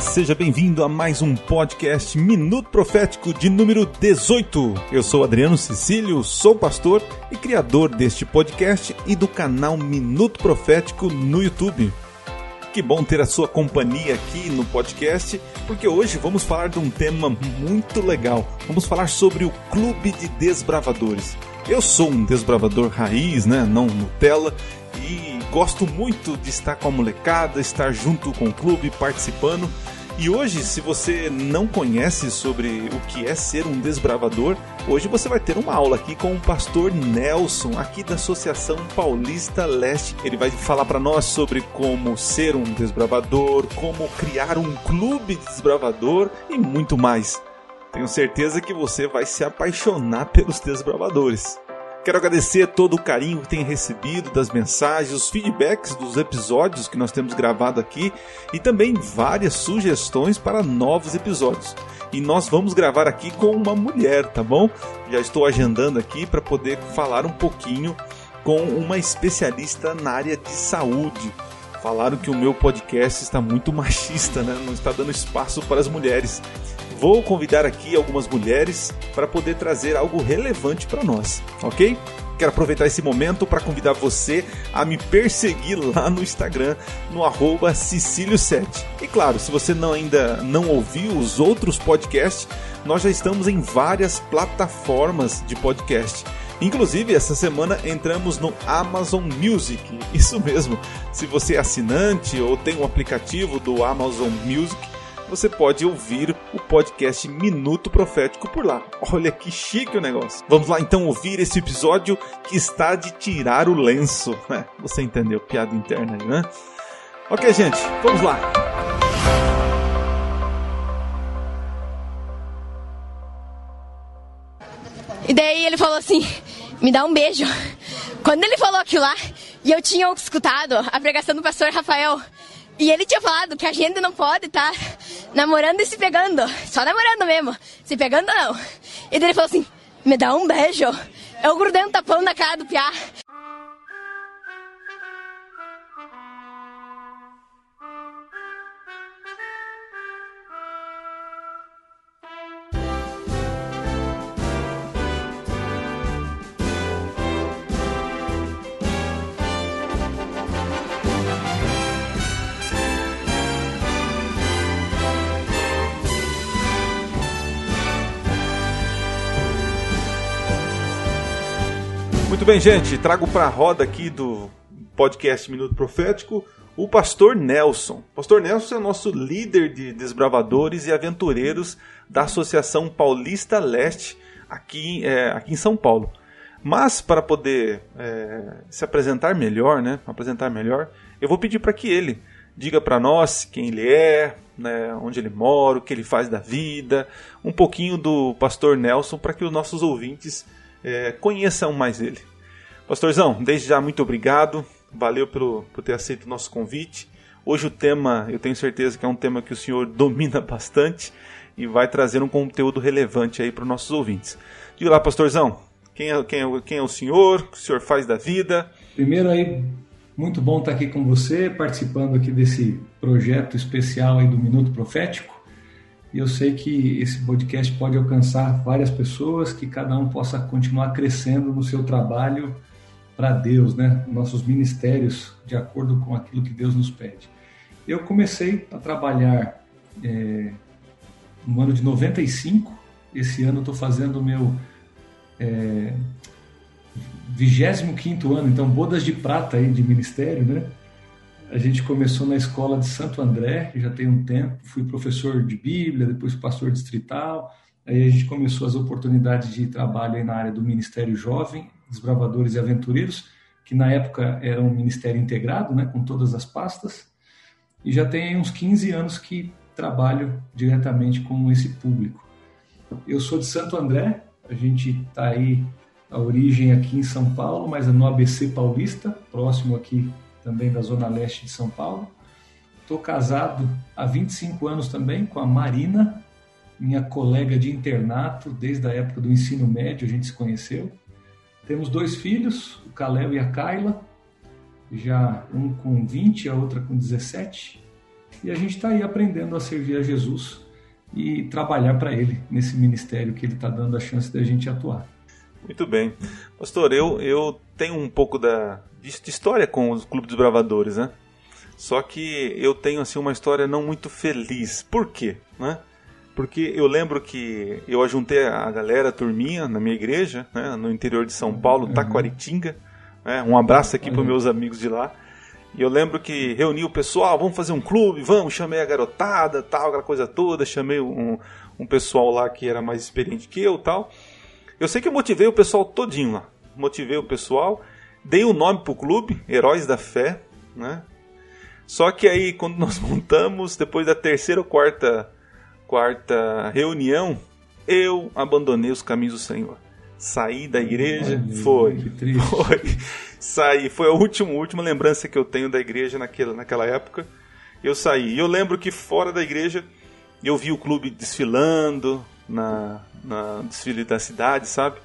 Seja bem-vindo a mais um podcast Minuto Profético de número 18. Eu sou Adriano Cecílio, sou pastor e criador deste podcast e do canal Minuto Profético no YouTube. Que bom ter a sua companhia aqui no podcast, porque hoje vamos falar de um tema muito legal. Vamos falar sobre o Clube de Desbravadores. Eu sou um desbravador raiz, né? Não Nutella, e gosto muito de estar com a molecada, estar junto com o clube, participando. E hoje, se você não conhece sobre o que é ser um desbravador, hoje você vai ter uma aula aqui com o pastor Nelson, aqui da Associação Paulista Leste. Ele vai falar para nós sobre como ser um desbravador, como criar um clube de desbravador e muito mais. Tenho certeza que você vai se apaixonar pelos desbravadores. Quero agradecer todo o carinho que tem recebido das mensagens, os feedbacks dos episódios que nós temos gravado aqui e também várias sugestões para novos episódios. E nós vamos gravar aqui com uma mulher, tá bom? Já estou agendando aqui para poder falar um pouquinho com uma especialista na área de saúde. Falaram que o meu podcast está muito machista, né? Não está dando espaço para as mulheres. Vou convidar aqui algumas mulheres para poder trazer algo relevante para nós, ok? Quero aproveitar esse momento para convidar você a me perseguir lá no Instagram, no arroba Cecílio7. E claro, se você não, ainda não ouviu os outros podcasts, nós já estamos em várias plataformas de podcast. Inclusive, essa semana entramos no Amazon Music. Isso mesmo. Se você é assinante ou tem um aplicativo do Amazon Music, você pode ouvir o podcast Minuto Profético por lá. Olha que chique o negócio. Vamos lá então ouvir esse episódio que está de tirar o lenço. É, você entendeu? Piada interna aí, né? Ok, gente, vamos lá. E daí ele falou assim: me dá um beijo. Quando ele falou aquilo lá, e eu tinha escutado a pregação do pastor Rafael, e ele tinha falado que a gente não pode estar tá namorando e se pegando. Só namorando mesmo. Se pegando não. E daí ele falou assim: me dá um beijo. Eu grudei um tapão na cara do piá. Muito bem, gente, trago para a roda aqui do podcast Minuto Profético o pastor Nelson. Pastor Nelson é nosso líder de desbravadores e aventureiros da Associação Paulista Leste aqui, é, aqui em São Paulo. Mas para poder é, se apresentar melhor, né, apresentar melhor, eu vou pedir para que ele diga para nós quem ele é, né, onde ele mora, o que ele faz da vida, um pouquinho do pastor Nelson para que os nossos ouvintes é, conheçam mais ele. Pastorzão, desde já muito obrigado, valeu pelo, por ter aceito o nosso convite. Hoje o tema, eu tenho certeza que é um tema que o senhor domina bastante e vai trazer um conteúdo relevante aí para os nossos ouvintes. Diga lá, pastorzão, quem é, quem, é, quem é o senhor, o que o senhor faz da vida? Primeiro aí, muito bom estar aqui com você, participando aqui desse projeto especial aí do Minuto Profético. E eu sei que esse podcast pode alcançar várias pessoas, que cada um possa continuar crescendo no seu trabalho para Deus, né? Nossos ministérios, de acordo com aquilo que Deus nos pede. Eu comecei a trabalhar é, no ano de 95. Esse ano estou fazendo o meu é, 25 ano, então bodas de prata aí de ministério, né? A gente começou na escola de Santo André, que já tem um tempo. Fui professor de Bíblia, depois pastor distrital. Aí a gente começou as oportunidades de trabalho na área do Ministério Jovem, Desbravadores e Aventureiros, que na época era um ministério integrado, né, com todas as pastas. E já tem uns 15 anos que trabalho diretamente com esse público. Eu sou de Santo André, a gente está aí, a origem aqui em São Paulo, mas é no ABC Paulista, próximo aqui também da Zona Leste de São Paulo. Estou casado há 25 anos também com a Marina, minha colega de internato, desde a época do ensino médio a gente se conheceu. Temos dois filhos, o Kalel e a Kaila, já um com 20, a outra com 17. E a gente está aí aprendendo a servir a Jesus e trabalhar para Ele nesse ministério que Ele está dando a chance da gente atuar. Muito bem. Pastor, eu, eu tenho um pouco da, de, de história com os Clubes dos Bravadores, né? Só que eu tenho assim uma história não muito feliz. Por quê? Né? Porque eu lembro que eu ajuntei a galera, a turminha, na minha igreja, né, no interior de São Paulo, uhum. Taquaritinga. Né, um abraço aqui para meus amigos de lá. E eu lembro que reuni o pessoal, vamos fazer um clube, vamos, chamei a garotada, tal, aquela coisa toda, chamei um, um pessoal lá que era mais experiente que eu tal. Eu sei que eu motivei o pessoal todinho lá. Motivei o pessoal, dei o um nome pro clube, Heróis da Fé, né? Só que aí, quando nós montamos, depois da terceira ou quarta, quarta reunião, eu abandonei os caminhos do Senhor. Saí da igreja, Ai, foi, foi, saí, foi a última, última lembrança que eu tenho da igreja naquela, naquela época. Eu saí. E eu lembro que fora da igreja eu vi o clube desfilando na, na desfile da cidade, sabe?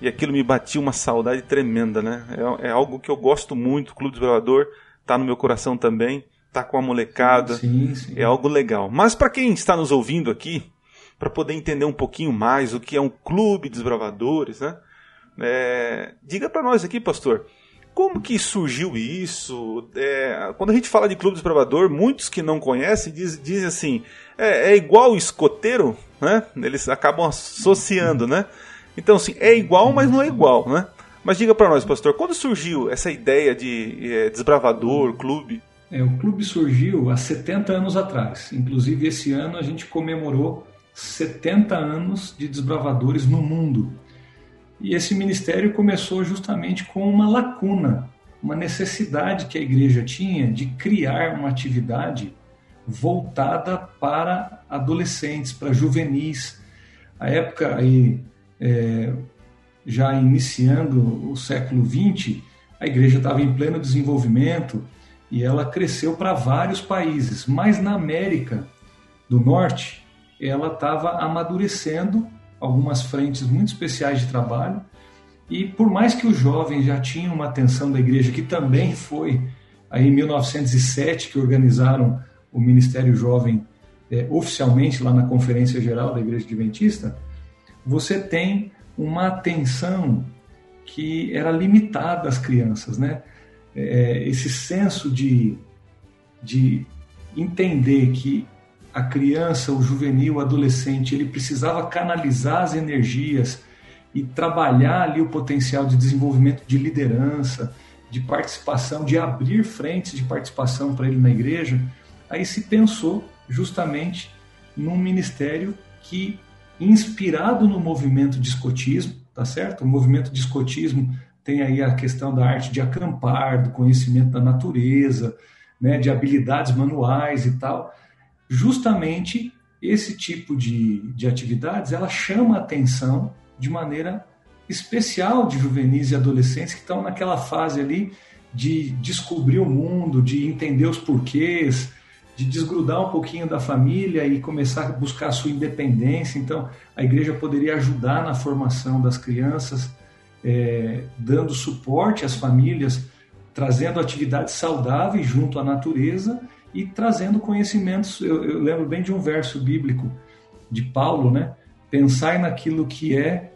E aquilo me batia uma saudade tremenda, né? É, é algo que eu gosto muito, o Clube Desbravador tá no meu coração também, tá com a molecada. Sim, sim. É algo legal. Mas para quem está nos ouvindo aqui, para poder entender um pouquinho mais o que é um clube de desbravadores, né? É, diga para nós aqui, pastor, como que surgiu isso? É, quando a gente fala de clube desbravador, muitos que não conhecem dizem, dizem assim, é, é, igual o escoteiro, né? Eles acabam associando, né? Então, assim, é igual, mas não é igual, né? Mas diga para nós, pastor, quando surgiu essa ideia de é, desbravador, clube? É, o clube surgiu há 70 anos atrás. Inclusive, esse ano a gente comemorou 70 anos de desbravadores no mundo. E esse ministério começou justamente com uma lacuna, uma necessidade que a igreja tinha de criar uma atividade voltada para adolescentes, para juvenis. A época aí, é, já iniciando o século XX, a igreja estava em pleno desenvolvimento e ela cresceu para vários países, mas na América do Norte ela estava amadurecendo algumas frentes muito especiais de trabalho e por mais que os jovens já tinham uma atenção da igreja, que também foi aí em 1907 que organizaram o Ministério Jovem é, oficialmente lá na Conferência Geral da Igreja Adventista, você tem uma atenção que era limitada às crianças, né? É, esse senso de, de entender que a criança, o juvenil, o adolescente, ele precisava canalizar as energias e trabalhar ali o potencial de desenvolvimento de liderança, de participação, de abrir frentes de participação para ele na igreja, aí se pensou justamente num ministério que inspirado no movimento de escotismo, tá certo? O movimento de escotismo tem aí a questão da arte de acampar, do conhecimento da natureza, né, de habilidades manuais e tal. Justamente esse tipo de, de atividades, ela chama a atenção de maneira especial de juvenis e adolescentes que estão naquela fase ali de descobrir o mundo, de entender os porquês, de desgrudar um pouquinho da família e começar a buscar a sua independência. Então, a igreja poderia ajudar na formação das crianças, é, dando suporte às famílias, trazendo atividades saudáveis junto à natureza e trazendo conhecimentos. Eu, eu lembro bem de um verso bíblico de Paulo, né? Pensai naquilo que é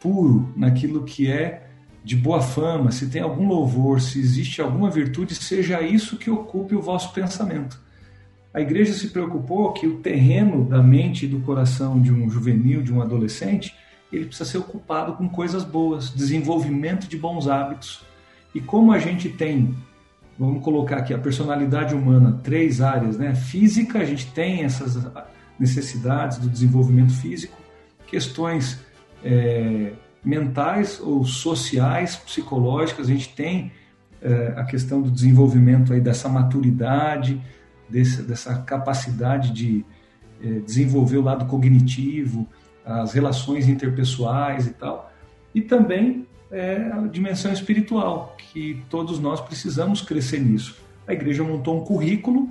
puro, naquilo que é de boa fama, se tem algum louvor, se existe alguma virtude, seja isso que ocupe o vosso pensamento a igreja se preocupou que o terreno da mente e do coração de um juvenil, de um adolescente, ele precisa ser ocupado com coisas boas, desenvolvimento de bons hábitos. E como a gente tem, vamos colocar aqui a personalidade humana, três áreas, né? Física, a gente tem essas necessidades do desenvolvimento físico, questões é, mentais ou sociais, psicológicas, a gente tem é, a questão do desenvolvimento aí dessa maturidade, desse, dessa capacidade de é, desenvolver o lado cognitivo, as relações interpessoais e tal, e também é, a dimensão espiritual, que todos nós precisamos crescer nisso. A igreja montou um currículo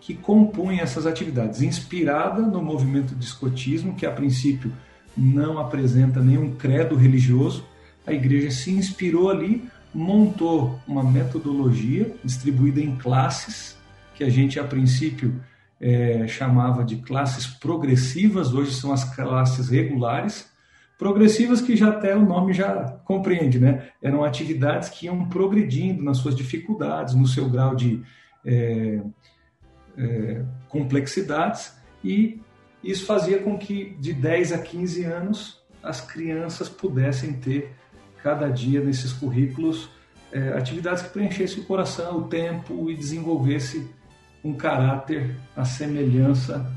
que compunha essas atividades, inspirada no movimento de escotismo, que a princípio não apresenta nenhum credo religioso. A igreja se inspirou ali, montou uma metodologia distribuída em classes que a gente a princípio é, chamava de classes progressivas, hoje são as classes regulares. Progressivas que já até o nome já compreende, né? Eram atividades que iam progredindo nas suas dificuldades, no seu grau de é, é, complexidades, e isso fazia com que de 10 a 15 anos as crianças pudessem ter cada dia nesses currículos atividades que preenchessem o coração, o tempo e desenvolvesse um caráter à semelhança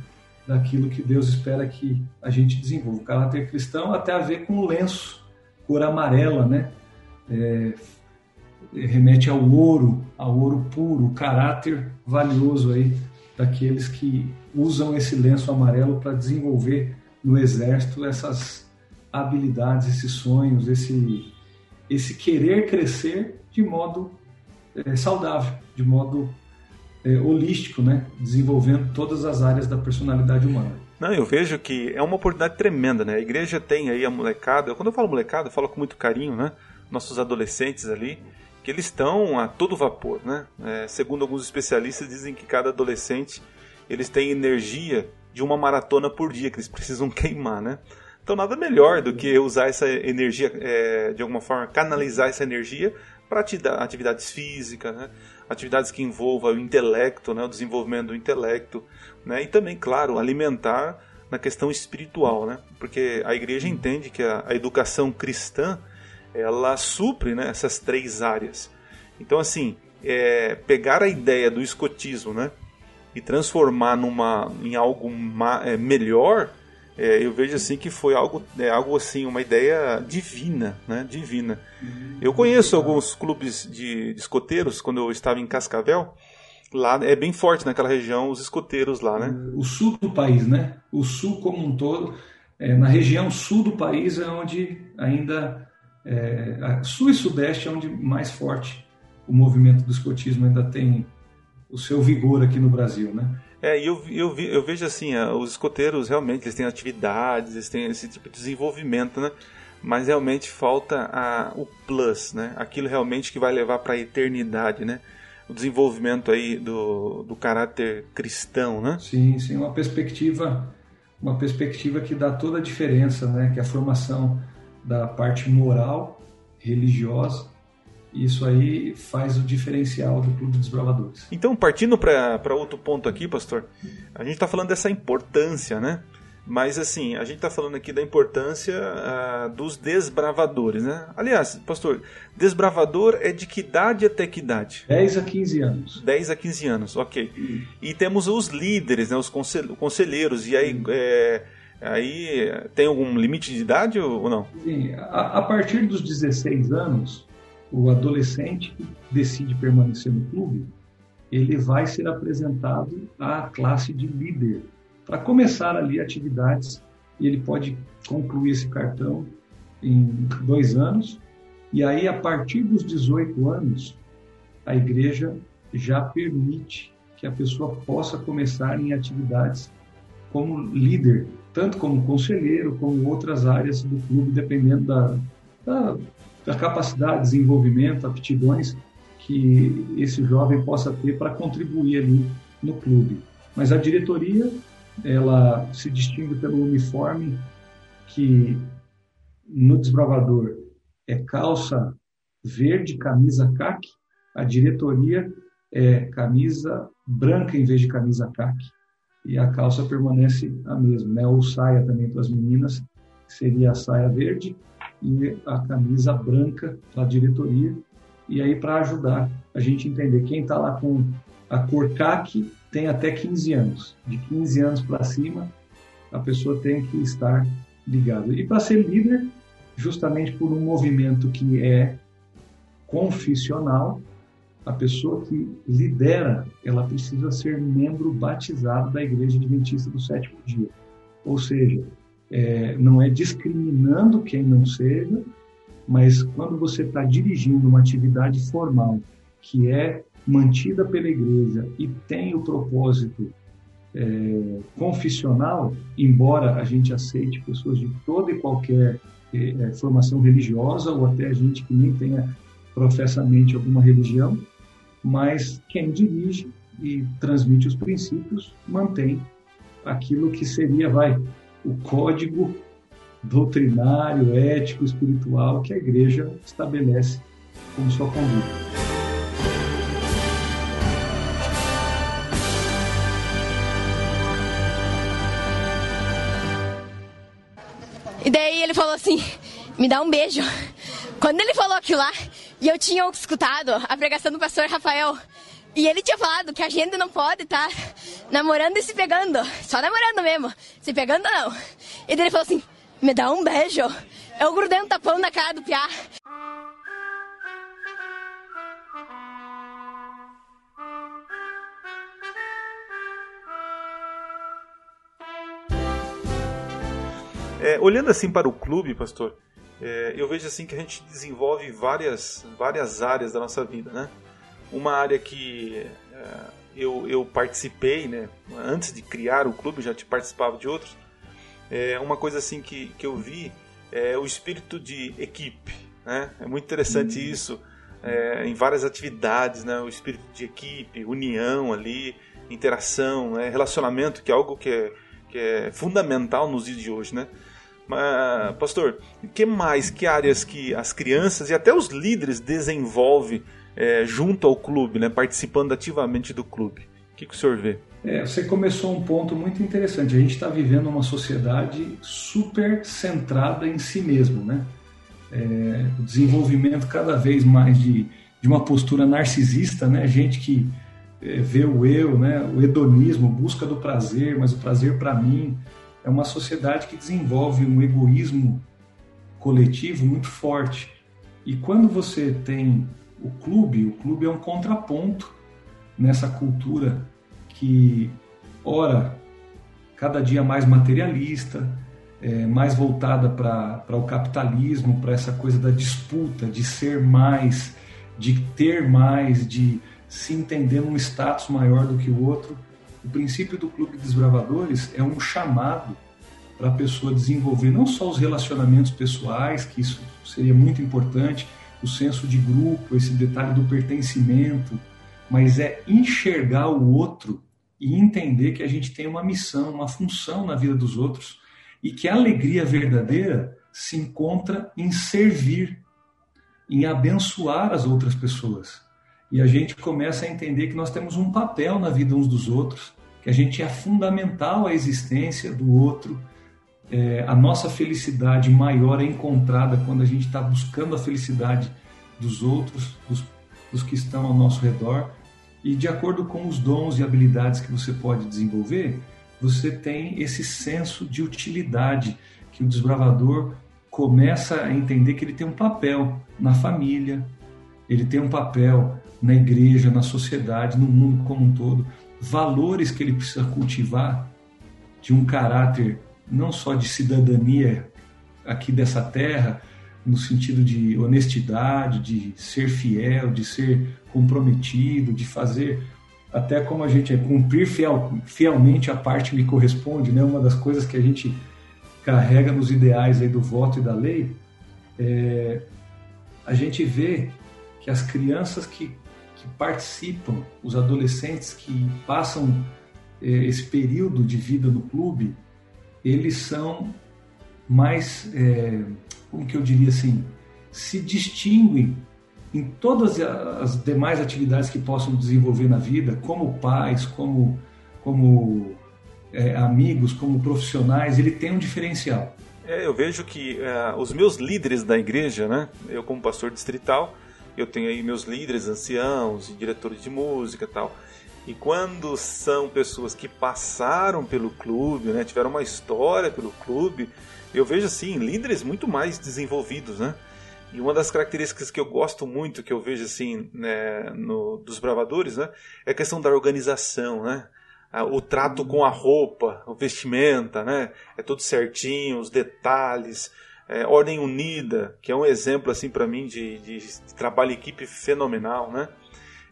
daquilo que Deus espera que a gente desenvolva. O caráter cristão até a ver com o lenço, cor amarela, né? É, remete ao ouro, ao ouro puro, o caráter valioso aí daqueles que usam esse lenço amarelo para desenvolver no exército essas habilidades, esses sonhos, esse, esse querer crescer de modo é, saudável, de modo é, holístico, né? desenvolvendo todas as áreas da personalidade humana. Não, eu vejo que é uma oportunidade tremenda, né? A igreja tem aí a molecada. Quando eu falo molecada, eu falo com muito carinho, né? Nossos adolescentes ali, que eles estão a todo vapor, né? É, segundo alguns especialistas, dizem que cada adolescente eles têm energia de uma maratona por dia que eles precisam queimar, né? Então nada melhor do que usar essa energia, é, de alguma forma, canalizar essa energia para atividades físicas, né? Atividades que envolvam o intelecto, né? o desenvolvimento do intelecto, né? e também, claro, alimentar na questão espiritual, né? porque a igreja entende que a, a educação cristã ela supre né, essas três áreas. Então, assim, é, pegar a ideia do escotismo né, e transformar numa, em algo ma, é, melhor é, eu vejo assim que foi algo, é, algo assim, uma ideia divina, né? Divina. Eu conheço alguns clubes de, de escoteiros quando eu estava em Cascavel. Lá é bem forte naquela região os escoteiros lá, né? O sul do país, né? O sul como um todo, é, na região sul do país é onde ainda é, sul e sudeste é onde mais forte o movimento do escotismo ainda tem o seu vigor aqui no Brasil, né? É, e eu, eu, eu vejo assim, os escoteiros realmente eles têm atividades, eles têm esse tipo de desenvolvimento, né? Mas realmente falta a, o plus, né? Aquilo realmente que vai levar para a eternidade, né? O desenvolvimento aí do, do caráter cristão, né? Sim, sim, uma perspectiva, uma perspectiva que dá toda a diferença, né? Que é a formação da parte moral, religiosa isso aí faz o diferencial do Clube dos Bravadores. Então, partindo para outro ponto aqui, pastor, a gente está falando dessa importância, né? Mas assim, a gente está falando aqui da importância uh, dos desbravadores, né? Aliás, pastor, desbravador é de que idade até que idade? 10 a 15 anos. 10 a 15 anos, ok. Hum. E temos os líderes, né? os conselheiros, e aí, é, aí tem algum limite de idade ou não? Sim, a, a partir dos 16 anos, o adolescente que decide permanecer no clube, ele vai ser apresentado à classe de líder. Para começar ali atividades e ele pode concluir esse cartão em dois anos e aí a partir dos 18 anos a igreja já permite que a pessoa possa começar em atividades como líder, tanto como conselheiro, como outras áreas do clube, dependendo da, da da capacidade, desenvolvimento, aptidões que esse jovem possa ter para contribuir ali no clube. Mas a diretoria, ela se distingue pelo uniforme que no desbravador é calça verde, camisa caque, a diretoria é camisa branca em vez de camisa caque. E a calça permanece a mesma, né? Ou saia também para as meninas, seria a saia verde e a camisa branca da diretoria. E aí, para ajudar a gente entender, quem está lá com a cor CAC tem até 15 anos. De 15 anos para cima, a pessoa tem que estar ligada. E para ser líder, justamente por um movimento que é confissional, a pessoa que lidera, ela precisa ser membro batizado da Igreja Adventista do Sétimo Dia. Ou seja, é, não é discriminando quem não seja, mas quando você está dirigindo uma atividade formal que é mantida pela igreja e tem o propósito é, confissional, embora a gente aceite pessoas de toda e qualquer é, é formação religiosa ou até gente que nem tenha professamente alguma religião, mas quem dirige e transmite os princípios, mantém aquilo que seria, vai, o código doutrinário, ético, espiritual que a igreja estabelece como sua conduta. E daí ele falou assim: me dá um beijo. Quando ele falou aquilo lá, e eu tinha escutado a pregação do pastor Rafael, e ele tinha falado que a gente não pode estar tá namorando e se pegando. Só namorando mesmo. Se pegando, não. E daí ele falou assim: me dá um beijo. Eu grudei um tapão na cara do piá. É, olhando assim para o clube, pastor, é, eu vejo assim que a gente desenvolve várias, várias áreas da nossa vida, né? Uma área que é, eu, eu participei, né? Antes de criar o clube, já te participava de outros. É, uma coisa assim que, que eu vi é o espírito de equipe, né? É muito interessante uhum. isso. É, em várias atividades, né? O espírito de equipe, união ali, interação, né? relacionamento, que é algo que é, que é fundamental nos dias de hoje, né? Mas, pastor, que mais, que áreas que as crianças e até os líderes desenvolvem é, junto ao clube, né, participando ativamente do clube? O que, que o senhor vê? É, você começou um ponto muito interessante. A gente está vivendo uma sociedade super centrada em si mesmo, né? É, o desenvolvimento cada vez mais de, de uma postura narcisista, né? Gente que é, vê o eu, né? O hedonismo, busca do prazer, mas o prazer para mim é uma sociedade que desenvolve um egoísmo coletivo muito forte. E quando você tem o clube, o clube é um contraponto nessa cultura que, ora, cada dia mais materialista, é, mais voltada para o capitalismo, para essa coisa da disputa, de ser mais, de ter mais, de se entender num status maior do que o outro. O princípio do Clube dos Bravadores é um chamado para a pessoa desenvolver não só os relacionamentos pessoais, que isso seria muito importante, o senso de grupo, esse detalhe do pertencimento, mas é enxergar o outro e entender que a gente tem uma missão, uma função na vida dos outros e que a alegria verdadeira se encontra em servir, em abençoar as outras pessoas. E a gente começa a entender que nós temos um papel na vida uns dos outros, que a gente é fundamental à existência do outro. É, a nossa felicidade maior é encontrada quando a gente está buscando a felicidade dos outros, dos, dos que estão ao nosso redor. E de acordo com os dons e habilidades que você pode desenvolver, você tem esse senso de utilidade que o desbravador começa a entender que ele tem um papel na família, ele tem um papel na igreja, na sociedade, no mundo como um todo, valores que ele precisa cultivar de um caráter não só de cidadania aqui dessa terra, no sentido de honestidade, de ser fiel, de ser comprometido, de fazer até como a gente é cumprir fiel, fielmente a parte que lhe corresponde, né? Uma das coisas que a gente carrega nos ideais aí do voto e da lei, é, a gente vê que as crianças que que participam, os adolescentes que passam é, esse período de vida no clube, eles são mais, é, como que eu diria assim, se distinguem em todas as demais atividades que possam desenvolver na vida, como pais, como, como é, amigos, como profissionais, ele tem um diferencial. É, eu vejo que é, os meus líderes da igreja, né, eu como pastor distrital, eu tenho aí meus líderes anciãos diretores de música tal. E quando são pessoas que passaram pelo clube, né, tiveram uma história pelo clube, eu vejo assim líderes muito mais desenvolvidos, né? E uma das características que eu gosto muito, que eu vejo assim né, no, dos bravadores, né, é a questão da organização, né? O trato com a roupa, o vestimenta, né? É tudo certinho, os detalhes, é, Ordem Unida, que é um exemplo assim para mim de, de, de, trabalho em equipe fenomenal, né?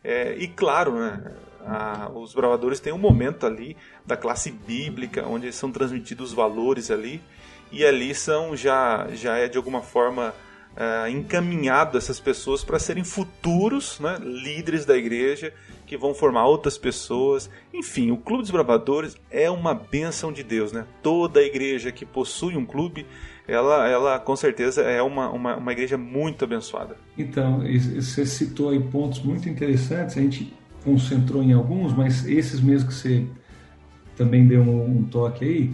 É, e claro, né, a, os bravadores têm um momento ali da classe bíblica, onde são transmitidos os valores ali, e ali são já, já é de alguma forma uh, encaminhado essas pessoas para serem futuros né, líderes da igreja que vão formar outras pessoas. Enfim, o Clube dos Bravadores é uma bênção de Deus. Né? Toda igreja que possui um clube, ela, ela com certeza é uma, uma, uma igreja muito abençoada. Então, você citou aí pontos muito interessantes, a gente concentrou em alguns, mas esses mesmo que você também deu um, um toque aí,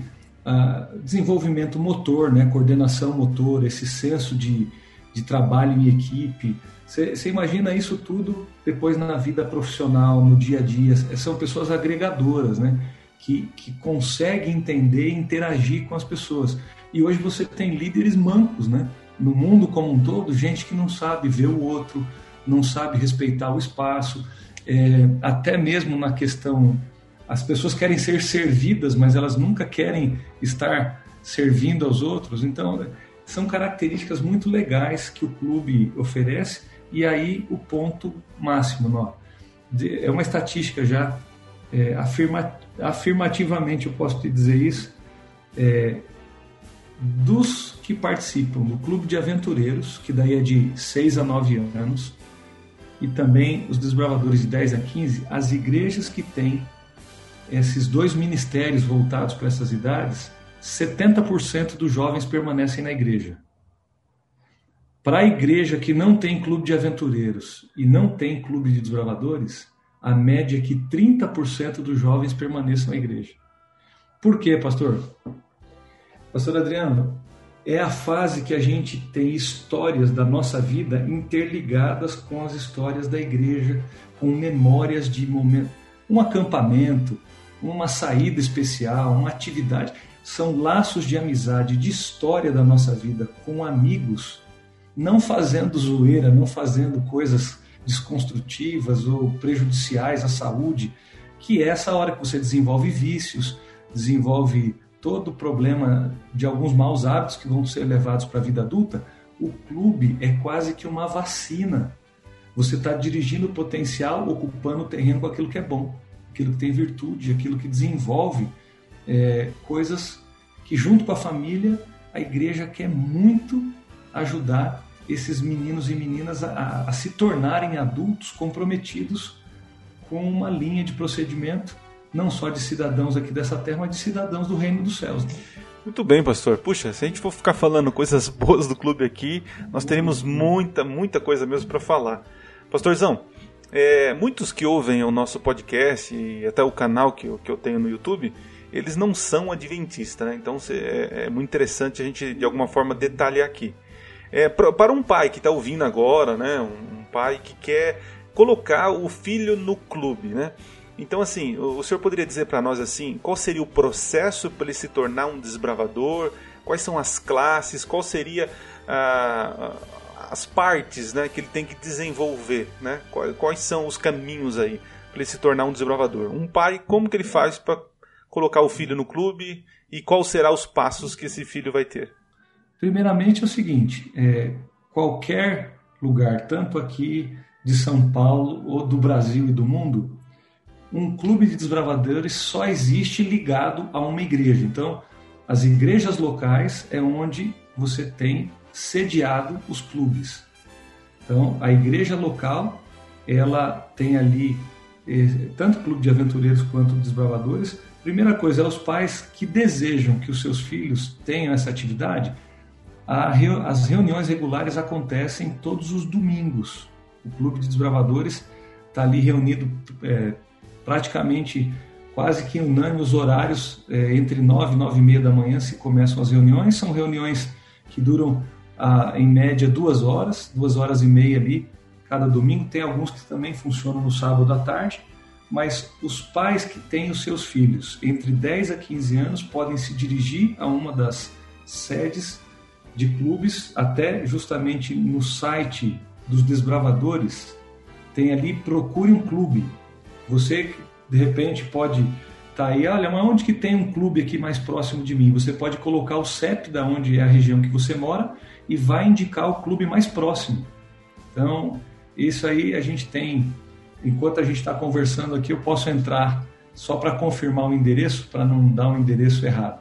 desenvolvimento motor, né, coordenação motor, esse senso de, de trabalho em equipe. Você imagina isso tudo depois na vida profissional, no dia a dia. São pessoas agregadoras, né? Que, que conseguem entender e interagir com as pessoas. E hoje você tem líderes mancos, né? No mundo como um todo, gente que não sabe ver o outro, não sabe respeitar o espaço, é, até mesmo na questão as pessoas querem ser servidas, mas elas nunca querem estar servindo aos outros. Então, são características muito legais que o clube oferece. E aí, o ponto máximo, não, é uma estatística já é, afirma, afirmativamente, eu posso te dizer isso, é, dos que participam do clube de aventureiros, que daí é de 6 a 9 anos, e também os desbravadores de 10 a 15, as igrejas que têm esses dois ministérios voltados para essas idades, 70% dos jovens permanecem na igreja. Para a igreja que não tem clube de aventureiros e não tem clube de desbravadores, a média é que 30% dos jovens permaneçam na igreja. Por quê, pastor? Pastor Adriano, é a fase que a gente tem histórias da nossa vida interligadas com as histórias da igreja, com memórias de momento, um acampamento, uma saída especial, uma atividade. São laços de amizade, de história da nossa vida com amigos, não fazendo zoeira, não fazendo coisas desconstrutivas ou prejudiciais à saúde, que é essa hora que você desenvolve vícios, desenvolve todo o problema de alguns maus hábitos que vão ser levados para a vida adulta. O clube é quase que uma vacina. Você está dirigindo o potencial, ocupando o terreno com aquilo que é bom aquilo que tem virtude, aquilo que desenvolve é, coisas que, junto com a família, a igreja quer muito ajudar esses meninos e meninas a, a se tornarem adultos comprometidos com uma linha de procedimento, não só de cidadãos aqui dessa terra, mas de cidadãos do reino dos céus. Muito bem, pastor. Puxa, se a gente for ficar falando coisas boas do clube aqui, nós teremos muita, muita coisa mesmo para falar. Pastorzão, é, muitos que ouvem o nosso podcast e até o canal que eu, que eu tenho no YouTube, eles não são adventistas, né? Então é, é, muito interessante a gente de alguma forma detalhar aqui. É, pra, para um pai que está ouvindo agora, né? Um, um, pai que quer colocar o filho no clube, né? Então assim, o, senhor poderia dizer para nós assim, qual seria o processo para ele se tornar um desbravador? Quais são as classes? Qual seria a, as partes né, que ele tem que desenvolver, né? Quais, quais são os caminhos aí para ele se tornar um desbravador? Um pai, como que ele faz para colocar o filho no clube e quais serão os passos que esse filho vai ter? Primeiramente é o seguinte, é, qualquer lugar, tanto aqui de São Paulo ou do Brasil e do mundo, um clube de desbravadores só existe ligado a uma igreja. Então, as igrejas locais é onde você tem sediado os clubes. Então, a igreja local, ela tem ali eh, tanto clube de aventureiros quanto desbravadores. Primeira coisa, é os pais que desejam que os seus filhos tenham essa atividade. as reuniões regulares acontecem todos os domingos. O clube de desbravadores está ali reunido é, praticamente quase que unânime os horários é, entre 9 e 9 e meia da manhã se começam as reuniões. São reuniões que duram ah, em média duas horas, duas horas e meia ali cada domingo. Tem alguns que também funcionam no sábado à tarde, mas os pais que têm os seus filhos entre 10 a 15 anos podem se dirigir a uma das sedes de clubes, até justamente no site dos desbravadores, tem ali procure um clube. Você de repente pode estar tá aí, olha, mas onde que tem um clube aqui mais próximo de mim? Você pode colocar o CEP da onde é a região que você mora e vai indicar o clube mais próximo. Então, isso aí a gente tem, enquanto a gente está conversando aqui, eu posso entrar só para confirmar o endereço, para não dar um endereço errado.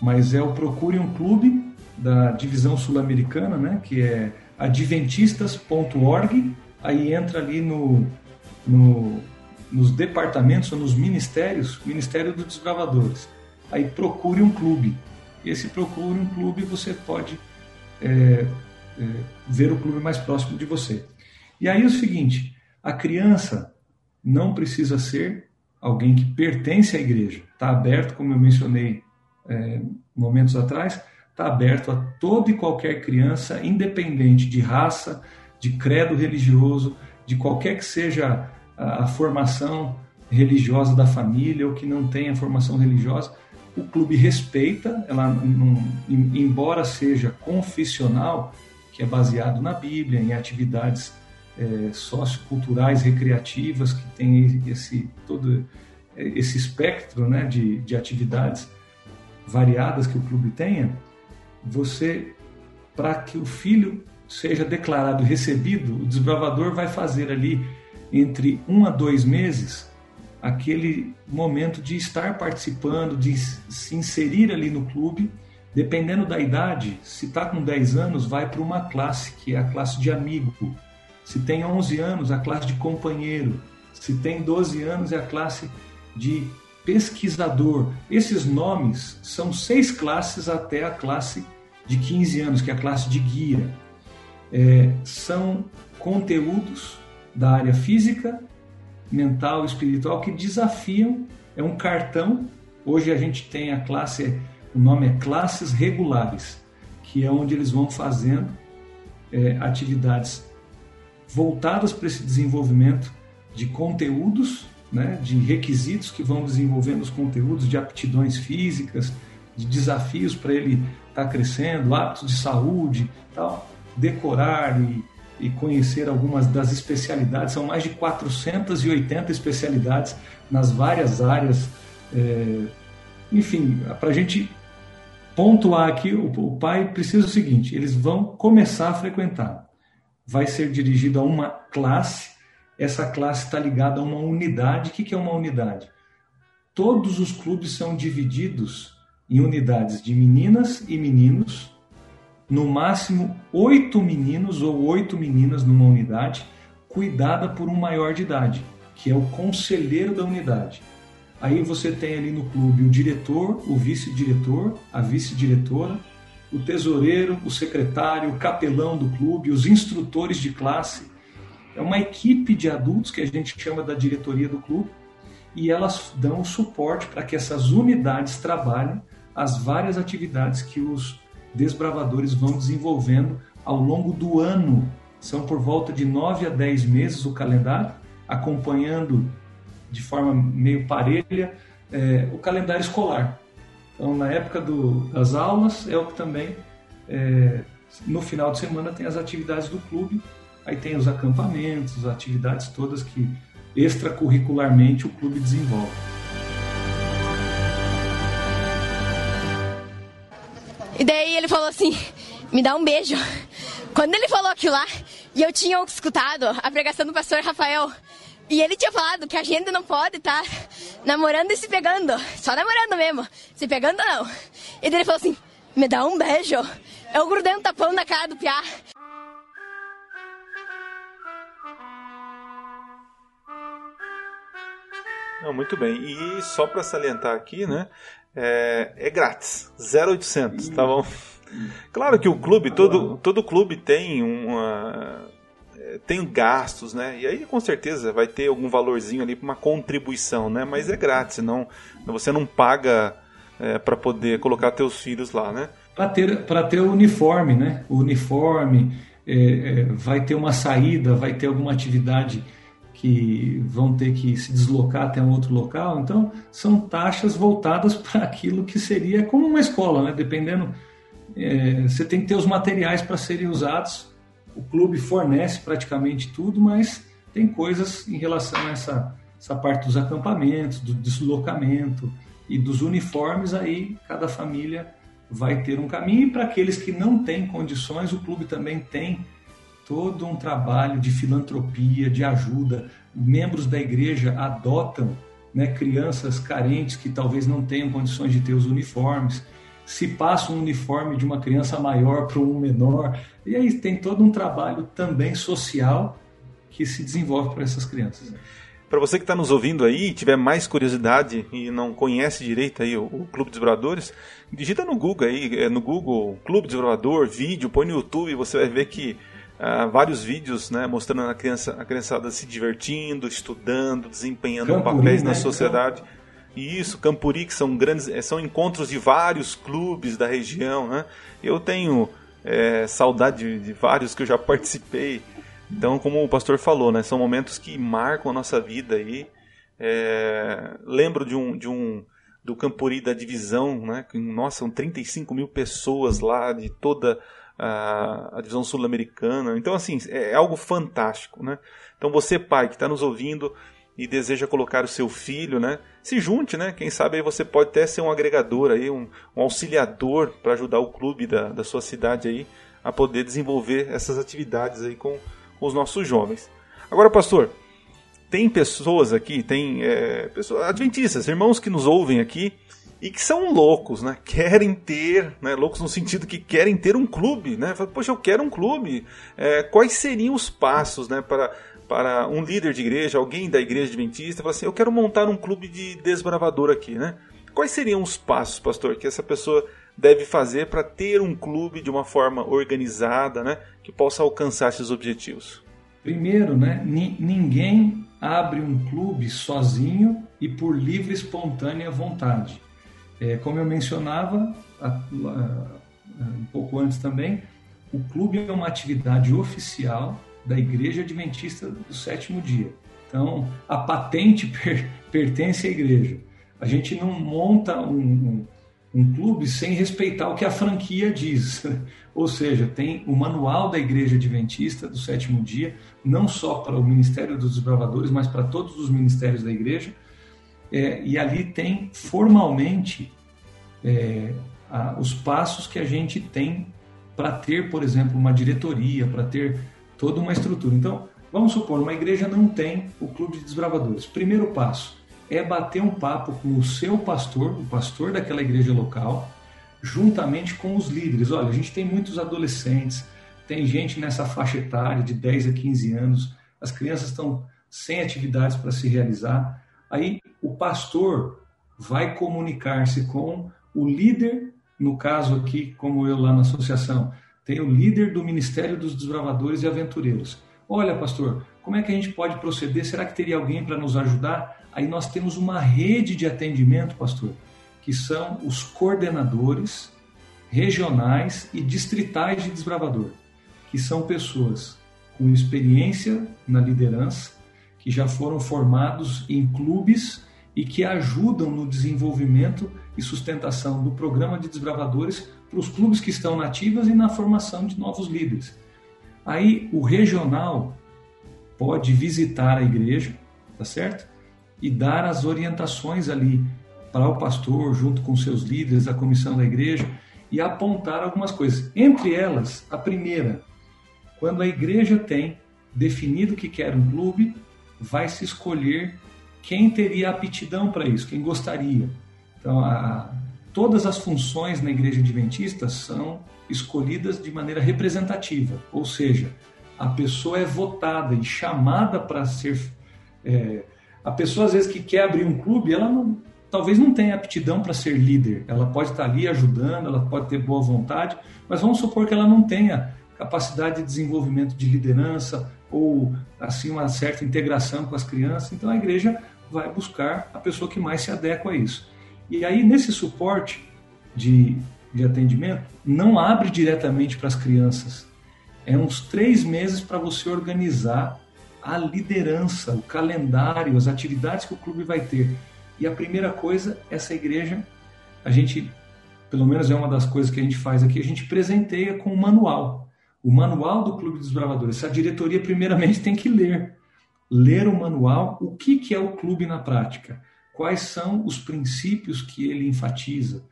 Mas é o procure um clube da divisão sul-americana, né, que é adventistas.org, aí entra ali no, no, nos departamentos ou nos ministérios, Ministério dos Desbravadores. Aí procure um clube. Esse procure um clube você pode é, é, ver o clube mais próximo de você. E aí é o seguinte, a criança não precisa ser alguém que pertence à igreja. Está aberto, como eu mencionei é, momentos atrás, está aberto a toda e qualquer criança, independente de raça, de credo religioso, de qualquer que seja a, a formação religiosa da família ou que não tenha formação religiosa, o clube respeita, ela não, embora seja confissional, que é baseado na Bíblia, em atividades é, socioculturais, recreativas, que tem esse todo esse espectro né, de, de atividades variadas que o clube tenha, você, para que o filho seja declarado recebido, o desbravador vai fazer ali entre um a dois meses aquele momento de estar participando, de se inserir ali no clube. Dependendo da idade, se está com 10 anos, vai para uma classe, que é a classe de amigo. Se tem 11 anos, a classe de companheiro. Se tem 12 anos, é a classe de pesquisador. Esses nomes são seis classes até a classe de 15 anos, que é a classe de guia. É, são conteúdos da área física, mental, espiritual que desafiam. É um cartão. Hoje a gente tem a classe, o nome é classes regulares, que é onde eles vão fazendo é, atividades voltadas para esse desenvolvimento de conteúdos, né, de requisitos que vão desenvolvendo os conteúdos, de aptidões físicas, de desafios para ele estar tá crescendo, hábitos de saúde, tal, decorar e, e conhecer algumas das especialidades. São mais de 480 especialidades nas várias áreas. É, enfim, para a gente pontuar aqui, o, o pai precisa o seguinte: eles vão começar a frequentar. Vai ser dirigido a uma classe. Essa classe está ligada a uma unidade. O que é uma unidade? Todos os clubes são divididos em unidades de meninas e meninos, no máximo oito meninos ou oito meninas numa unidade, cuidada por um maior de idade, que é o conselheiro da unidade. Aí você tem ali no clube o diretor, o vice-diretor, a vice-diretora, o tesoureiro, o secretário, o capelão do clube, os instrutores de classe. É uma equipe de adultos que a gente chama da diretoria do clube e elas dão suporte para que essas unidades trabalhem as várias atividades que os desbravadores vão desenvolvendo ao longo do ano. São por volta de 9 a 10 meses o calendário, acompanhando de forma meio parelha é, o calendário escolar. Então, na época do, das aulas, é o que também, é, no final de semana, tem as atividades do clube, aí tem os acampamentos, as atividades todas que extracurricularmente o clube desenvolve. E daí ele falou assim: me dá um beijo. Quando ele falou aquilo lá, e eu tinha escutado a pregação do pastor Rafael, e ele tinha falado que a gente não pode estar tá namorando e se pegando, só namorando mesmo, se pegando não. E daí ele falou assim: me dá um beijo. Eu grudei um tapão na cara do piá. Não, muito bem. E só para salientar aqui, né? É, é grátis, 0800, tá bom? Claro que o clube, todo, todo clube tem uma é, tem gastos, né? E aí com certeza vai ter algum valorzinho ali para uma contribuição, né? Mas é grátis, não você não paga é, para poder colocar teus filhos lá, né? Para ter para ter o uniforme, né? O uniforme é, é, vai ter uma saída, vai ter alguma atividade que vão ter que se deslocar até um outro local. Então, são taxas voltadas para aquilo que seria como uma escola, né? Dependendo, é, você tem que ter os materiais para serem usados. O clube fornece praticamente tudo, mas tem coisas em relação a essa, essa parte dos acampamentos, do deslocamento e dos uniformes. Aí, cada família vai ter um caminho. E para aqueles que não têm condições, o clube também tem todo um trabalho de filantropia, de ajuda. Membros da igreja adotam né, crianças carentes que talvez não tenham condições de ter os uniformes. se passa um uniforme de uma criança maior para um menor. E aí tem todo um trabalho também social que se desenvolve para essas crianças. Para você que está nos ouvindo aí, tiver mais curiosidade e não conhece direito aí o, o Clube dos Bravadores, digita no Google aí, é, no Google Clube dos Bravador, vídeo, põe no YouTube, você vai ver que uh, vários vídeos, né, mostrando a criança, a criançada se divertindo, estudando, desempenhando Campuri, papéis né? na sociedade. Então... Isso, Campuri, que são grandes, eh, são encontros de vários clubes da região, né? Eu tenho é, saudade de, de, vários que eu já participei. Então, como o pastor falou, né? São momentos que marcam a nossa vida aí. É, lembro de um, de um do Campuri da divisão, né? Nossa, são 35 mil pessoas lá de toda a, divisão sul-americana. Então, assim, é, é algo fantástico, né? Então, você pai que está nos ouvindo e deseja colocar o seu filho, né? Se junte, né? Quem sabe aí você pode até ser um agregador aí, um, um auxiliador para ajudar o clube da, da sua cidade aí a poder desenvolver essas atividades aí com, com os nossos jovens. Agora, pastor, tem pessoas aqui, tem é, pessoas, adventistas, irmãos que nos ouvem aqui e que são loucos, né? Querem ter, né? Loucos no sentido que querem ter um clube, né? Poxa, eu quero um clube. É, quais seriam os passos, né? Para para um líder de igreja, alguém da igreja adventista, falar assim: eu quero montar um clube de desbravador aqui, né? Quais seriam os passos, pastor, que essa pessoa deve fazer para ter um clube de uma forma organizada, né, que possa alcançar esses objetivos? Primeiro, né, ninguém abre um clube sozinho e por livre espontânea vontade. É, como eu mencionava um pouco antes também, o clube é uma atividade oficial da Igreja Adventista do Sétimo Dia. Então, a patente per, pertence à igreja. A gente não monta um, um, um, clube sem respeitar o que a franquia diz. Ou seja, tem o manual da Igreja Adventista do Sétimo Dia, não só para o Ministério dos Desbravadores, mas para todos os ministérios da igreja. É, e ali tem formalmente é, a, os passos que a gente tem para ter, por exemplo, uma diretoria, para ter toda uma estrutura. Então, vamos supor, uma igreja não tem o clube de desbravadores. Primeiro passo é bater um papo com o seu pastor, o pastor daquela igreja local, juntamente com os líderes. Olha, a gente tem muitos adolescentes, tem gente nessa faixa etária de 10 a 15 anos, as crianças estão sem atividades para se realizar. Aí o pastor vai comunicar-se com o líder, no caso aqui, como eu lá na associação, tem o líder do Ministério dos Desbravadores e Aventureiros. Olha, pastor, como é que a gente pode proceder? Será que teria alguém para nos ajudar? Aí nós temos uma rede de atendimento, pastor, que são os coordenadores regionais e distritais de desbravador, que são pessoas com experiência na liderança, que já foram formados em clubes e que ajudam no desenvolvimento e sustentação do programa de desbravadores para os clubes que estão nativas e na formação de novos líderes. Aí o regional pode visitar a igreja, tá certo? E dar as orientações ali para o pastor, junto com seus líderes, a comissão da igreja, e apontar algumas coisas. Entre elas, a primeira, quando a igreja tem definido que quer um clube, vai se escolher quem teria aptidão para isso, quem gostaria. Então, a, todas as funções na igreja adventista são escolhidas de maneira representativa, ou seja, a pessoa é votada e chamada para ser. É, a pessoa, às vezes, que quer abrir um clube, ela não, talvez não tenha aptidão para ser líder. Ela pode estar ali ajudando, ela pode ter boa vontade, mas vamos supor que ela não tenha capacidade de desenvolvimento de liderança ou assim uma certa integração com as crianças. Então a igreja vai buscar a pessoa que mais se adequa a isso. E aí, nesse suporte de, de atendimento, não abre diretamente para as crianças. É uns três meses para você organizar a liderança, o calendário, as atividades que o clube vai ter. E a primeira coisa, essa igreja, a gente, pelo menos é uma das coisas que a gente faz aqui, a gente presenteia com o manual. O manual do Clube dos Bravadores. A diretoria, primeiramente, tem que ler. Ler o manual, o que, que é o clube na prática quais são os princípios que ele enfatiza,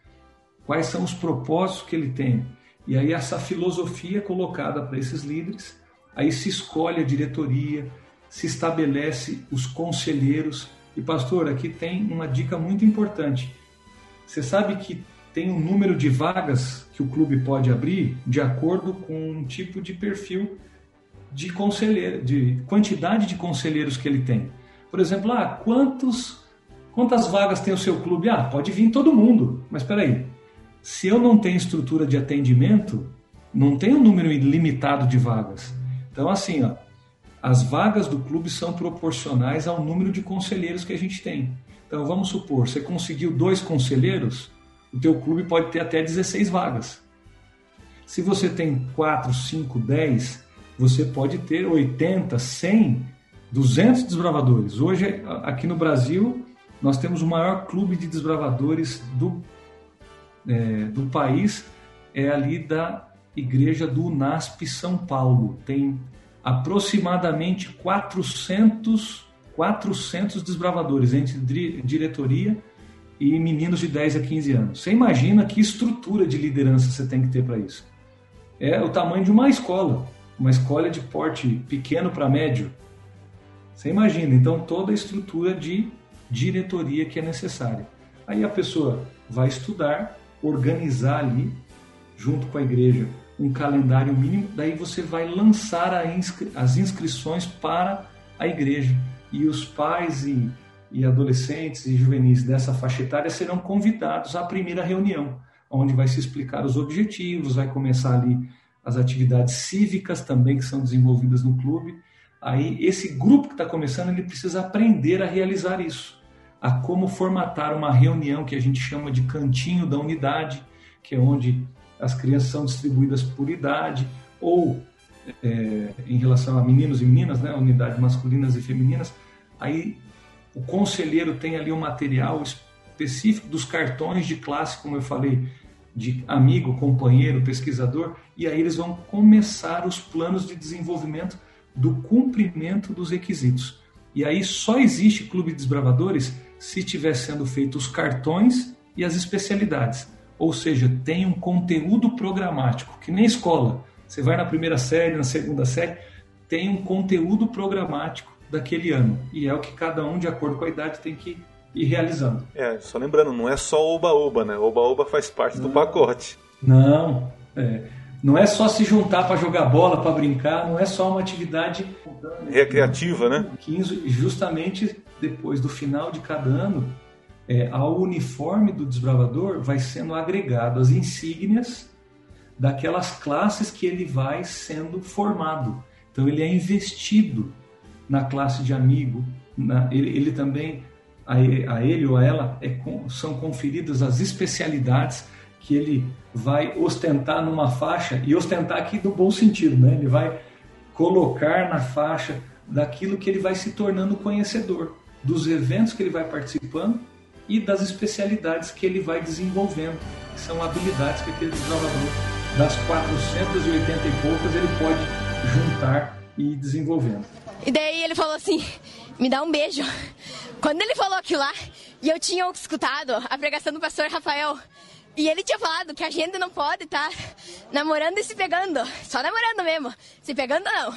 quais são os propósitos que ele tem. E aí essa filosofia colocada para esses líderes, aí se escolhe a diretoria, se estabelece os conselheiros. E pastor, aqui tem uma dica muito importante. Você sabe que tem um número de vagas que o clube pode abrir de acordo com um tipo de perfil de conselheiro, de quantidade de conselheiros que ele tem. Por exemplo, ah, quantos, quantas vagas tem o seu clube? Ah, pode vir todo mundo. Mas espera aí, se eu não tenho estrutura de atendimento, não tem um número ilimitado de vagas. Então, assim, ó, as vagas do clube são proporcionais ao número de conselheiros que a gente tem. Então, vamos supor, você conseguiu dois conselheiros, o teu clube pode ter até 16 vagas. Se você tem 4, 5, 10, você pode ter 80, 100, 200 desbravadores. Hoje, aqui no Brasil, nós temos o maior clube de desbravadores do, é, do país, é ali da igreja do UNASP São Paulo. Tem aproximadamente 400, 400 desbravadores entre diretoria e meninos de 10 a 15 anos. Você imagina que estrutura de liderança você tem que ter para isso? É o tamanho de uma escola, uma escola de porte pequeno para médio. Você imagina, então, toda a estrutura de diretoria que é necessária. Aí a pessoa vai estudar, organizar ali, junto com a igreja, um calendário mínimo, daí você vai lançar inscri as inscrições para a igreja. E os pais e e adolescentes e juvenis dessa faixa etária serão convidados à primeira reunião, onde vai se explicar os objetivos, vai começar ali as atividades cívicas também que são desenvolvidas no clube. Aí esse grupo que está começando, ele precisa aprender a realizar isso, a como formatar uma reunião que a gente chama de cantinho da unidade, que é onde as crianças são distribuídas por idade, ou é, em relação a meninos e meninas, né, unidades masculinas e femininas, aí o conselheiro tem ali um material específico dos cartões de classe, como eu falei, de amigo, companheiro, pesquisador, e aí eles vão começar os planos de desenvolvimento do cumprimento dos requisitos. E aí só existe clube de desbravadores se tiver sendo feitos os cartões e as especialidades. Ou seja, tem um conteúdo programático, que nem escola. Você vai na primeira série, na segunda série, tem um conteúdo programático daquele ano. E é o que cada um, de acordo com a idade, tem que ir realizando. É, só lembrando, não é só oba-oba, né? Oba-oba faz parte não. do pacote. Não, é, não é só se juntar para jogar bola, para brincar, não é só uma atividade recreativa, né? 15, justamente depois do final de cada ano, é, ao uniforme do desbravador vai sendo agregado as insígnias daquelas classes que ele vai sendo formado. Então ele é investido na classe de amigo, na, ele, ele, também, a, a, ele ou a ela, é, são conferidas as especialidades que ele vai ostentar numa faixa, e ostentar aqui no bom sentido, né? ele vai colocar na faixa daquilo que ele vai se tornando conhecedor, dos eventos que ele vai participando e das especialidades que ele vai desenvolvendo, que são habilidades que aquele desbravador, das 480 e poucas, ele pode juntar e ir desenvolvendo. E daí ele falou assim: me dá um beijo. Quando ele falou aquilo lá, e eu tinha escutado a pregação do pastor Rafael, e ele tinha falado que a gente não pode estar tá namorando e se pegando. Só namorando mesmo. Se pegando, não.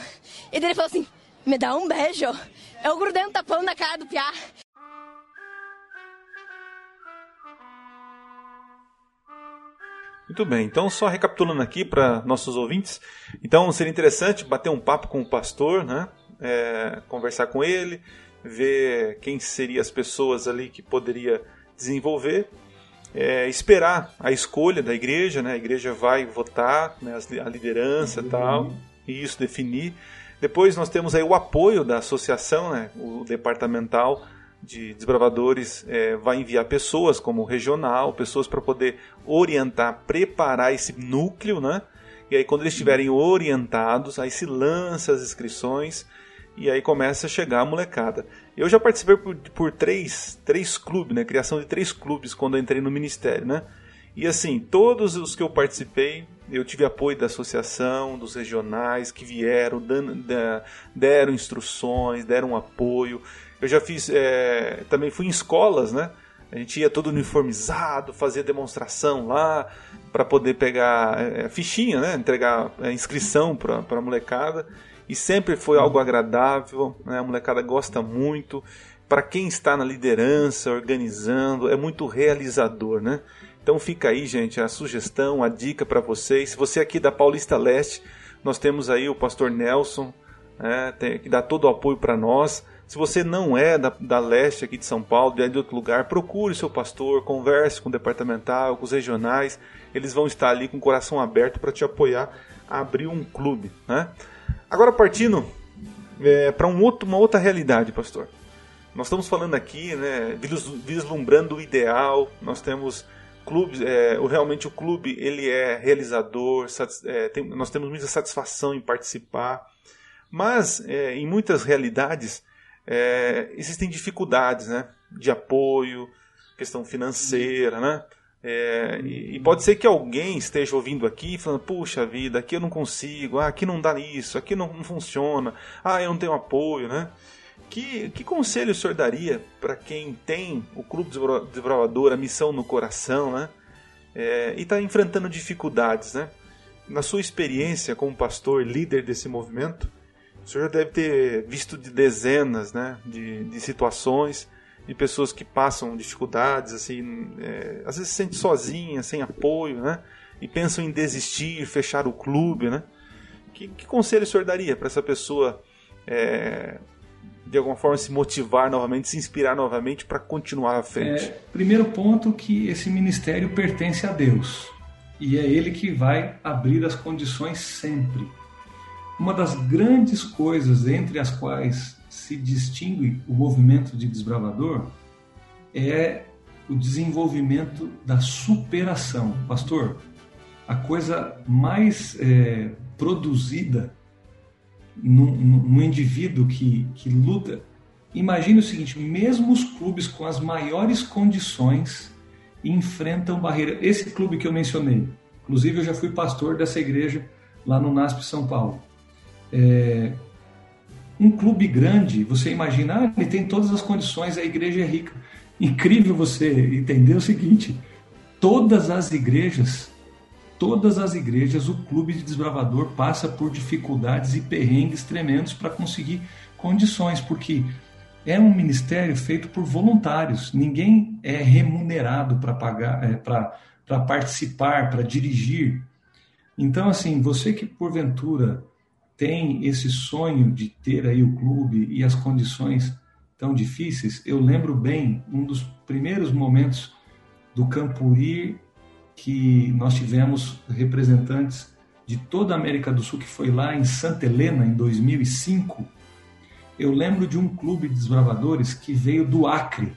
E daí ele falou assim: me dá um beijo. Eu grudei um tapão na cara do piá. Muito bem, então só recapitulando aqui para nossos ouvintes. Então seria interessante bater um papo com o pastor, né? É, conversar com ele, ver quem seriam as pessoas ali que poderia desenvolver, é, esperar a escolha da igreja, né? A igreja vai votar, né? a liderança e tal, e isso definir. Depois nós temos aí o apoio da associação, né? O departamental de desbravadores é, vai enviar pessoas como regional, pessoas para poder orientar, preparar esse núcleo, né? E aí quando eles estiverem orientados, aí se lança as inscrições e aí começa a chegar a molecada. Eu já participei por, por três, três clubes, né? Criação de três clubes quando entrei no ministério, né? E assim, todos os que eu participei, eu tive apoio da associação, dos regionais que vieram, deram instruções, deram apoio. Eu já fiz, é, também fui em escolas, né? A gente ia todo uniformizado, fazia demonstração lá para poder pegar é, fichinha, né? Entregar é, inscrição para a molecada e sempre foi algo agradável, né? a molecada gosta muito. Para quem está na liderança, organizando, é muito realizador, né? Então fica aí, gente, a sugestão, a dica para vocês. Se você é aqui da Paulista Leste, nós temos aí o pastor Nelson, né, tem, que dá todo o apoio para nós. Se você não é da, da leste aqui de São Paulo, é de outro lugar, procure seu pastor, converse com o departamental, com os regionais. Eles vão estar ali com o coração aberto para te apoiar a abrir um clube. Né? Agora partindo é, para um uma outra realidade, pastor. Nós estamos falando aqui, né, vislumbrando o ideal. Nós temos clubes, é, realmente o clube ele é realizador. É, tem, nós temos muita satisfação em participar, mas é, em muitas realidades é, existem dificuldades, né, de apoio, questão financeira, né. É, e, e, pode ser que alguém esteja ouvindo aqui falando, puxa vida, aqui eu não consigo, ah, aqui não dá isso, aqui não, não funciona, ah, eu não tenho apoio, né? Que, que conselho o senhor daria para quem tem o Clube Desbravador, a missão no coração, né? É, e está enfrentando dificuldades, né? Na sua experiência como pastor, líder desse movimento, o senhor deve ter visto de dezenas né, de, de situações de pessoas que passam dificuldades, assim, é, às vezes se sente sozinha, sem apoio, né? E pensam em desistir, fechar o clube, né? Que, que conselho o senhor daria para essa pessoa é, de alguma forma se motivar novamente, se inspirar novamente para continuar à frente? É, primeiro ponto que esse ministério pertence a Deus e é Ele que vai abrir as condições sempre. Uma das grandes coisas entre as quais se distingue o movimento de desbravador é o desenvolvimento da superação. Pastor, a coisa mais é, produzida no, no, indivíduo que, que luta. Imagine o seguinte: mesmo os clubes com as maiores condições enfrentam barreiras. Esse clube que eu mencionei, inclusive eu já fui pastor dessa igreja lá no NASP São Paulo. É, um clube grande, você imagina, ah, ele tem todas as condições, a igreja é rica. Incrível você entender o seguinte: todas as igrejas todas as igrejas, o clube de desbravador passa por dificuldades e perrengues tremendos para conseguir condições, porque é um ministério feito por voluntários. Ninguém é remunerado para pagar, é, para participar, para dirigir. Então, assim, você que porventura tem esse sonho de ter aí o clube e as condições tão difíceis, eu lembro bem um dos primeiros momentos do Campuri que nós tivemos representantes de toda a América do Sul, que foi lá em Santa Helena, em 2005. Eu lembro de um clube de desbravadores que veio do Acre.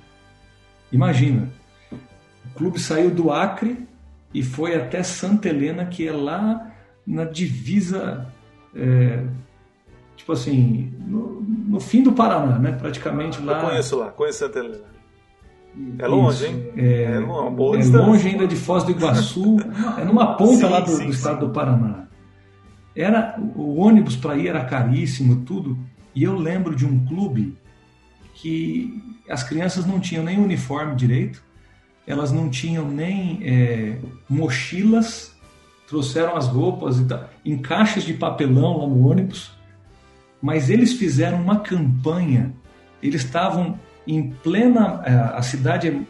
Imagina, o clube saiu do Acre e foi até Santa Helena, que é lá na divisa, é, tipo assim, no, no, fim do Paraná, né? Praticamente lá. Eu conheço lá, conheço Santa Helena. É longe, hein? É, é, longe, é longe ainda de Foz do Iguaçu, é numa ponta sim, lá do, sim, do estado sim. do Paraná. Era o ônibus para ir era caríssimo, tudo. E eu lembro de um clube que as crianças não tinham nem uniforme direito, elas não tinham nem é, mochilas, trouxeram as roupas e tal, em caixas de papelão lá no ônibus, mas eles fizeram uma campanha. Eles estavam em plena. É, a cidade é,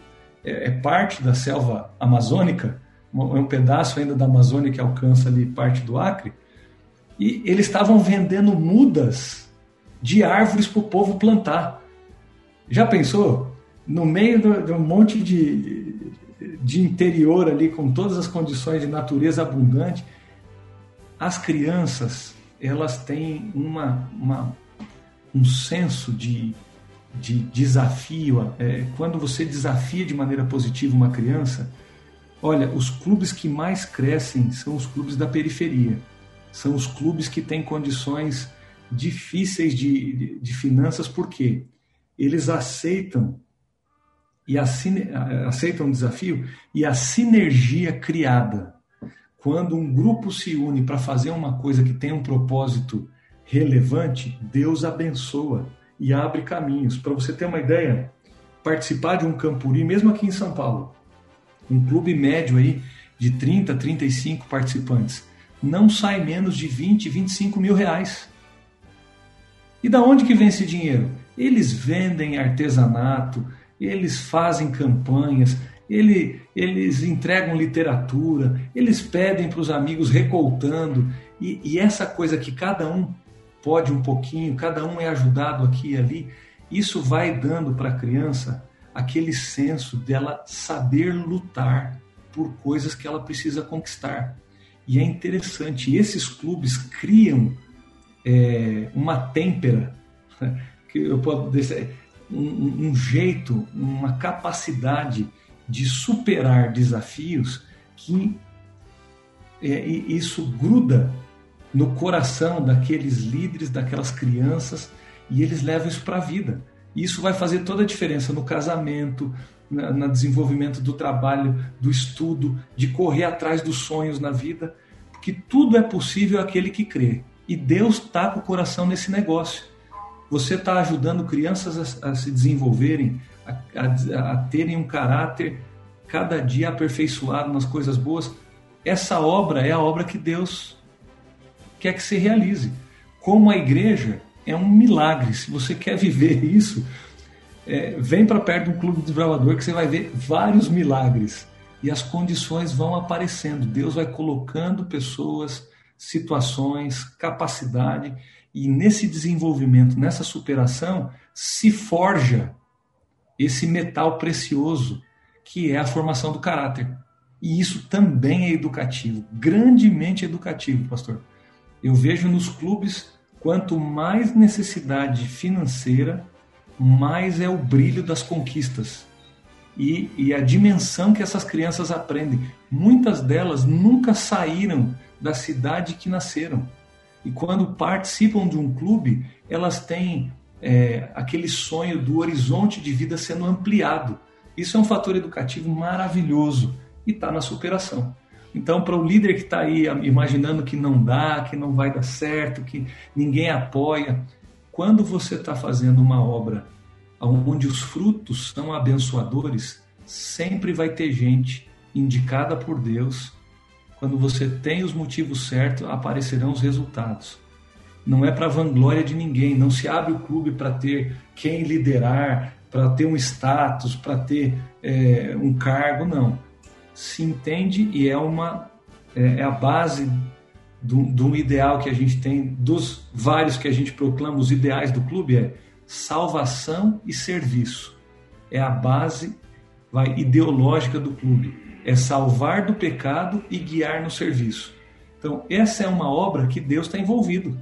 é, é, parte da selva amazônica, é um pedaço ainda da Amazônia que alcança ali parte do Acre, e eles estavam vendendo mudas de árvores para o povo plantar. Já pensou? No meio de um monte de, de interior ali, com todas as condições de natureza abundante, as crianças elas têm uma, uma um senso de de desafio, é, quando você desafia de maneira positiva uma criança, olha, os clubes que mais crescem são os clubes da periferia, são os clubes que têm condições difíceis de, de, de finanças, porque eles aceitam e a, aceitam o desafio e a sinergia criada quando um grupo se une para fazer uma coisa que tem um propósito relevante, Deus abençoa e abre caminhos. Para você ter uma ideia, participar de um Campuri, mesmo aqui em São Paulo, um clube médio aí de 30, 35 participantes, não sai menos de 20, 25 mil reais. E da onde que vem esse dinheiro? Eles vendem artesanato, eles fazem campanhas, ele, eles entregam literatura, eles pedem para os amigos recoltando, e, e essa coisa que cada um pode um pouquinho, cada um é ajudado aqui e ali, isso vai dando para a criança aquele senso dela saber lutar por coisas que ela precisa conquistar. E é interessante, esses clubes criam é, uma têmpera, que eu posso dizer, um, um jeito, uma capacidade de superar desafios que é, isso gruda no coração daqueles líderes, daquelas crianças, e eles levam isso para a vida. Isso vai fazer toda a diferença no casamento, no desenvolvimento do trabalho, do estudo, de correr atrás dos sonhos na vida, porque tudo é possível aquele que crê. E Deus está com o coração nesse negócio. Você está ajudando crianças a, a se desenvolverem, a, a, a terem um caráter cada dia aperfeiçoado nas coisas boas. Essa obra é a obra que Deus quer que se realize. Como a igreja é um milagre. Se você quer viver isso, é, vem para perto do Clube Desbravador que você vai ver vários milagres. E as condições vão aparecendo. Deus vai colocando pessoas, situações, capacidade. E nesse desenvolvimento, nessa superação, se forja esse metal precioso que é a formação do caráter. E isso também é educativo, grandemente educativo, pastor. Eu vejo nos clubes Quanto mais necessidade financeira, mais é o brilho das conquistas e, e, a dimensão que essas crianças aprendem. Muitas delas nunca saíram da cidade que nasceram. E quando participam de um clube, elas têm é, aquele sonho do horizonte de vida sendo ampliado. Isso é um fator educativo maravilhoso e está na superação. Então, para o líder que está aí imaginando que não dá, que não vai dar certo, que ninguém apoia, quando você está fazendo uma obra onde os frutos são abençoadores, sempre vai ter gente indicada por Deus. Quando você tem os motivos certos, aparecerão os resultados. Não é para vanglória de ninguém, não se abre o clube para ter quem liderar, para ter um status, para ter é, um cargo, não se entende e é uma é, é a base do, do ideal que a gente tem, dos vários que a gente proclama, os ideais do clube é salvação e serviço. É a base vai, ideológica do clube. É salvar do pecado e guiar no serviço. Então, essa é uma obra que Deus está envolvido.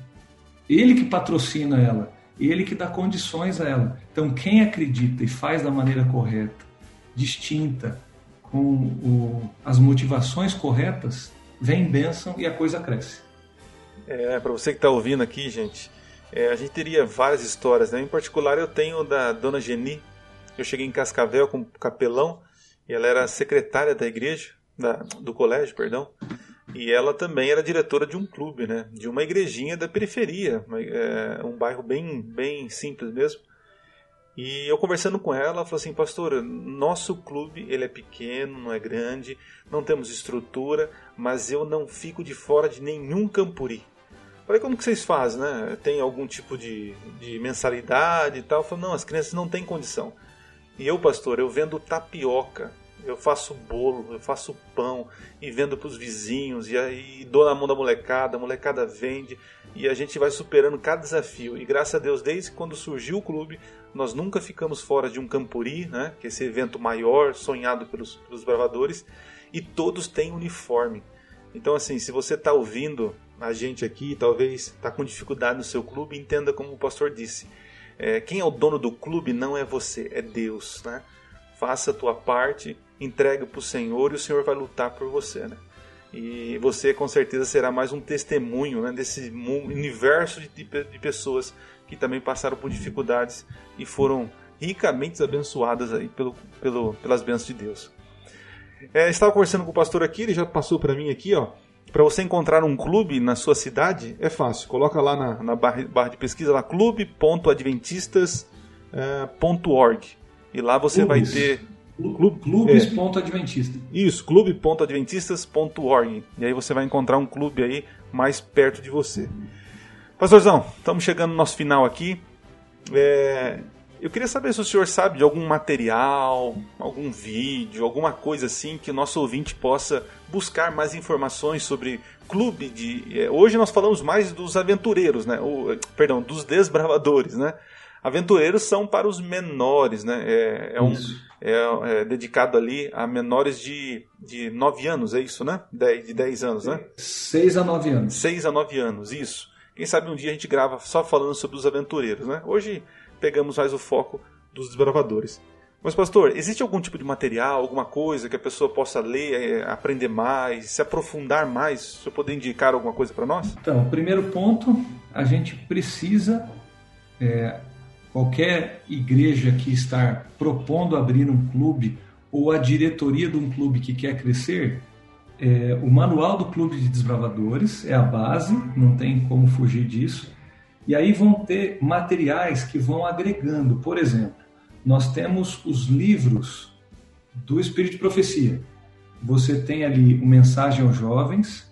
Ele que patrocina ela, ele que dá condições a ela. Então, quem acredita e faz da maneira correta, distinta, com o, as motivações corretas, vem bênção e a coisa cresce. É, para você que está ouvindo aqui, gente, é, a gente teria várias histórias, né? Em particular, eu tenho da Dona Geni. Eu cheguei em Cascavel com capelão e ela era secretária da igreja, da, do colégio, perdão. E ela também era diretora de um clube, né? De uma igrejinha da periferia, é, um bairro bem, bem simples mesmo. E eu conversando com ela, ela falou assim, pastor, nosso clube ele é pequeno, não é grande, não temos estrutura, mas eu não fico de fora de nenhum campuri. Falei, como que vocês fazem, né? Tem algum tipo de, de mensalidade e tal? Falei, não, as crianças não têm condição. E eu, pastor, eu vendo tapioca, eu faço bolo, eu faço pão e vendo para os vizinhos e aí dou na mão da molecada, a molecada vende e a gente vai superando cada desafio. E graças a Deus, desde quando surgiu o clube, nós nunca ficamos fora de um Campuri, né, que é esse evento maior, sonhado pelos, pelos bravadores, e todos têm uniforme. Então, assim, se você está ouvindo a gente aqui, talvez está com dificuldade no seu clube, entenda como o pastor disse. É, quem é o dono do clube não é você, é Deus. Né? Faça a tua parte, entregue para o Senhor e o Senhor vai lutar por você. Né? E você com certeza será mais um testemunho né, desse universo de, de pessoas que também passaram por dificuldades e foram ricamente abençoadas aí pelo, pelo, pelas bênçãos de Deus. É, estava conversando com o pastor aqui, ele já passou para mim aqui, ó. Para você encontrar um clube na sua cidade, é fácil. Coloca lá na, na barra, barra, de pesquisa lá clube.adventistas.org. É, e lá você Clubes. vai ter. Clubes.adventista. É, isso, clube.adventistas.org. E aí você vai encontrar um clube aí mais perto de você. Pastorzão, estamos chegando no nosso final aqui. É, Eu queria saber se o senhor sabe de algum material, algum vídeo, alguma coisa assim que o nosso ouvinte possa buscar mais informações sobre clube de. É, hoje nós falamos mais dos aventureiros, né? O, perdão, dos desbravadores, né? Aventureiros são para os menores, né? É, é um, é, é, dedicado ali a menores de, de 9 anos, é isso, né? De, de 10 anos, né? 6 a 9 anos. 6 a 9 anos, isso. Quem sabe um dia a gente grava só falando sobre os aventureiros, né? Hoje pegamos mais o foco dos desbravadores. Mas, pastor, existe algum tipo de material, alguma coisa que a pessoa possa ler, é, aprender mais, se aprofundar mais? Se eu poder indicar alguma coisa para nós? Então, primeiro ponto, a gente precisa, é, qualquer igreja que está propondo abrir um clube ou a diretoria de um clube que quer crescer, é, o manual do Clube de Desbravadores é a base, não tem como fugir disso. E aí vão ter materiais que vão agregando. Por exemplo, nós temos os livros do Espírito de Profecia. Você tem ali o Mensagem aos Jovens,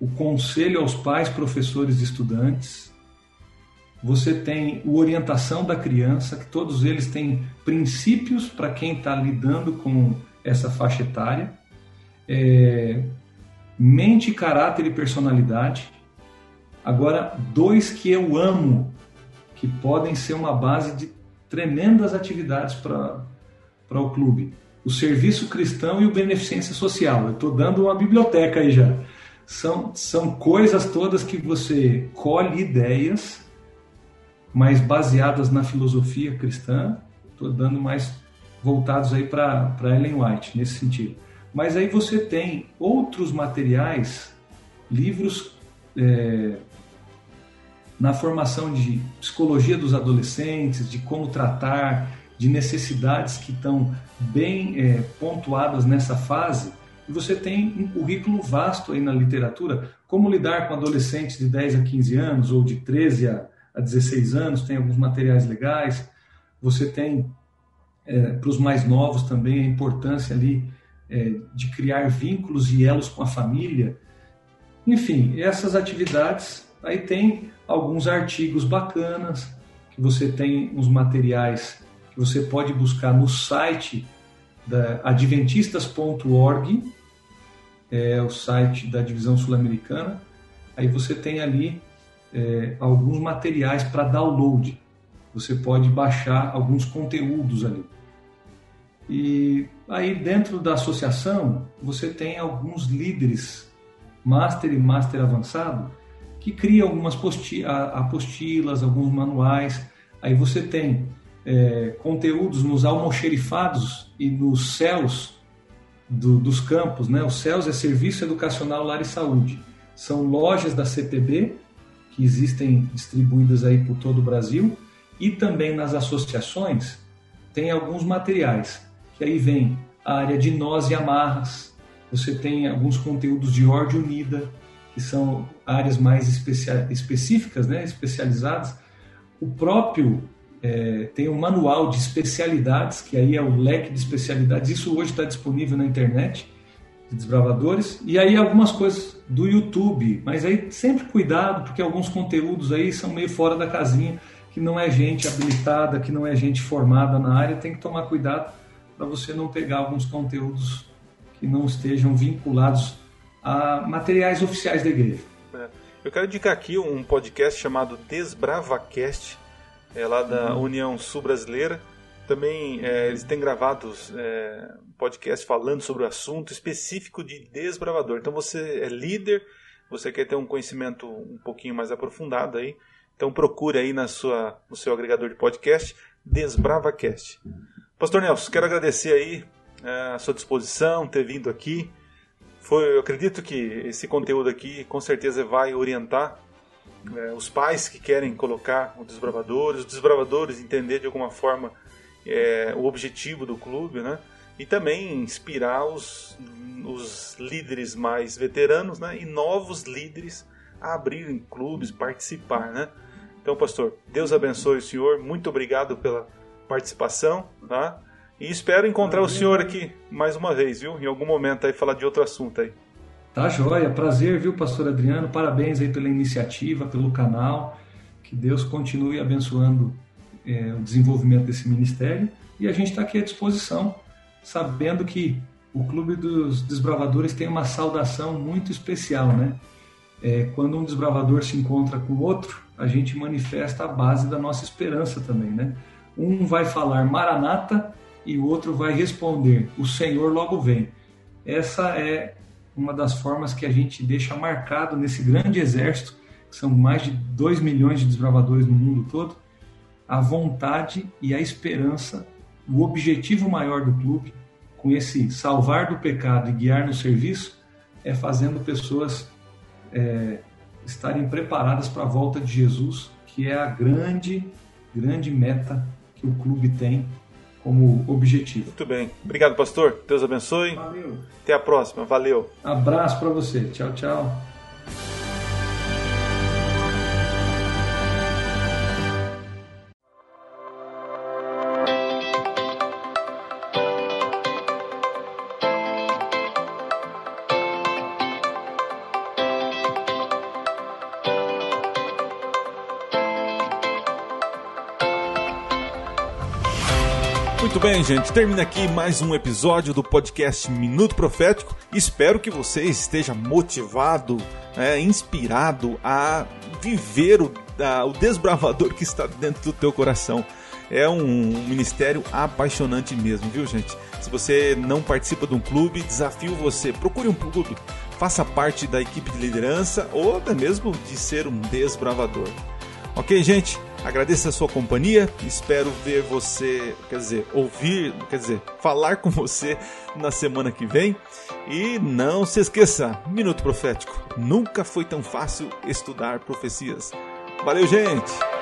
o Conselho aos Pais, Professores e Estudantes. Você tem o Orientação da Criança, que todos eles têm princípios para quem está lidando com essa faixa etária é, mente, caráter e personalidade. Agora, dois que eu amo, que podem ser uma base de tremendas atividades para o clube: o serviço cristão e o beneficência social. Eu estou dando uma biblioteca aí já. São, são coisas todas que você colhe ideias, mas baseadas na filosofia cristã. Estou dando mais voltados aí para Ellen White nesse sentido. Mas aí você tem outros materiais, livros é, na formação de psicologia dos adolescentes, de como tratar, de necessidades que estão bem é, pontuadas nessa fase. E você tem um currículo vasto aí na literatura, como lidar com adolescentes de 10 a 15 anos ou de 13 a, a 16 anos, tem alguns materiais legais. Você tem, é, para os mais novos também, a importância ali é, de criar vínculos e elos com a família. Enfim, essas atividades, aí tem alguns artigos bacanas, que você tem os materiais que você pode buscar no site da adventistas.org, é o site da divisão sul-americana. Aí você tem ali é, alguns materiais para download. Você pode baixar alguns conteúdos ali. E aí dentro da associação você tem alguns líderes, master e master avançado, que criam algumas apostilas, alguns manuais. Aí você tem é, conteúdos nos almoxerifados e nos céus do, dos campos. Né? Os céus é Serviço Educacional Lar e Saúde. São lojas da CPB que existem distribuídas aí por todo o Brasil e também nas associações tem alguns materiais que aí vem a área de nós e amarras, você tem alguns conteúdos de ordem unida, que são áreas mais específicas, né, especializadas. O próprio é, tem um manual de especialidades, que aí é o leque de especialidades. Isso hoje está disponível na internet, de desbravadores. E aí algumas coisas do YouTube, mas aí sempre cuidado, porque alguns conteúdos aí são meio fora da casinha, que não é gente habilitada, que não é gente formada na área, tem que tomar cuidado para você não pegar alguns conteúdos que não estejam vinculados a materiais oficiais da igreja. É. Eu quero indicar aqui um podcast chamado DesbravaCast, é lá da uhum. União Sul Brasileira. Também é, eles têm gravado é, podcast falando sobre o assunto específico de desbravador. Então você é líder, você quer ter um conhecimento um pouquinho mais aprofundado aí, então procure aí na sua, no seu agregador de podcast DesbravaCast. Pastor Nelson, quero agradecer aí é, a sua disposição, ter vindo aqui. Foi, eu acredito que esse conteúdo aqui com certeza vai orientar é, os pais que querem colocar os desbravadores, os desbravadores entender de alguma forma é, o objetivo do clube, né? E também inspirar os, os líderes mais veteranos, né? E novos líderes a abrirem clubes, participar, né? Então, pastor, Deus abençoe o senhor. Muito obrigado pela participação, tá? E espero encontrar o senhor aqui mais uma vez, viu? Em algum momento aí falar de outro assunto aí. Tá joia, prazer, viu, pastor Adriano? Parabéns aí pela iniciativa, pelo canal. Que Deus continue abençoando é, o desenvolvimento desse ministério e a gente está aqui à disposição, sabendo que o Clube dos Desbravadores tem uma saudação muito especial, né? É, quando um desbravador se encontra com outro, a gente manifesta a base da nossa esperança também, né? Um vai falar Maranata e o outro vai responder: O Senhor logo vem. Essa é uma das formas que a gente deixa marcado nesse grande exército, que são mais de 2 milhões de desbravadores no mundo todo, a vontade e a esperança, o objetivo maior do clube, com esse salvar do pecado e guiar no serviço, é fazendo pessoas é, estarem preparadas para a volta de Jesus, que é a grande, grande meta que o clube tem como objetivo. Muito bem. Obrigado, pastor. Deus abençoe. Valeu. Até a próxima. Valeu. Abraço para você. Tchau, tchau. Bem, gente. Termina aqui mais um episódio do podcast Minuto Profético. Espero que você esteja motivado, é, inspirado a viver o, a, o desbravador que está dentro do teu coração. É um, um ministério apaixonante mesmo, viu, gente? Se você não participa de um clube, desafio você. Procure um clube, faça parte da equipe de liderança ou até mesmo de ser um desbravador. Ok, gente? Agradeço a sua companhia. Espero ver você, quer dizer, ouvir, quer dizer, falar com você na semana que vem. E não se esqueça, Minuto Profético. Nunca foi tão fácil estudar profecias. Valeu, gente!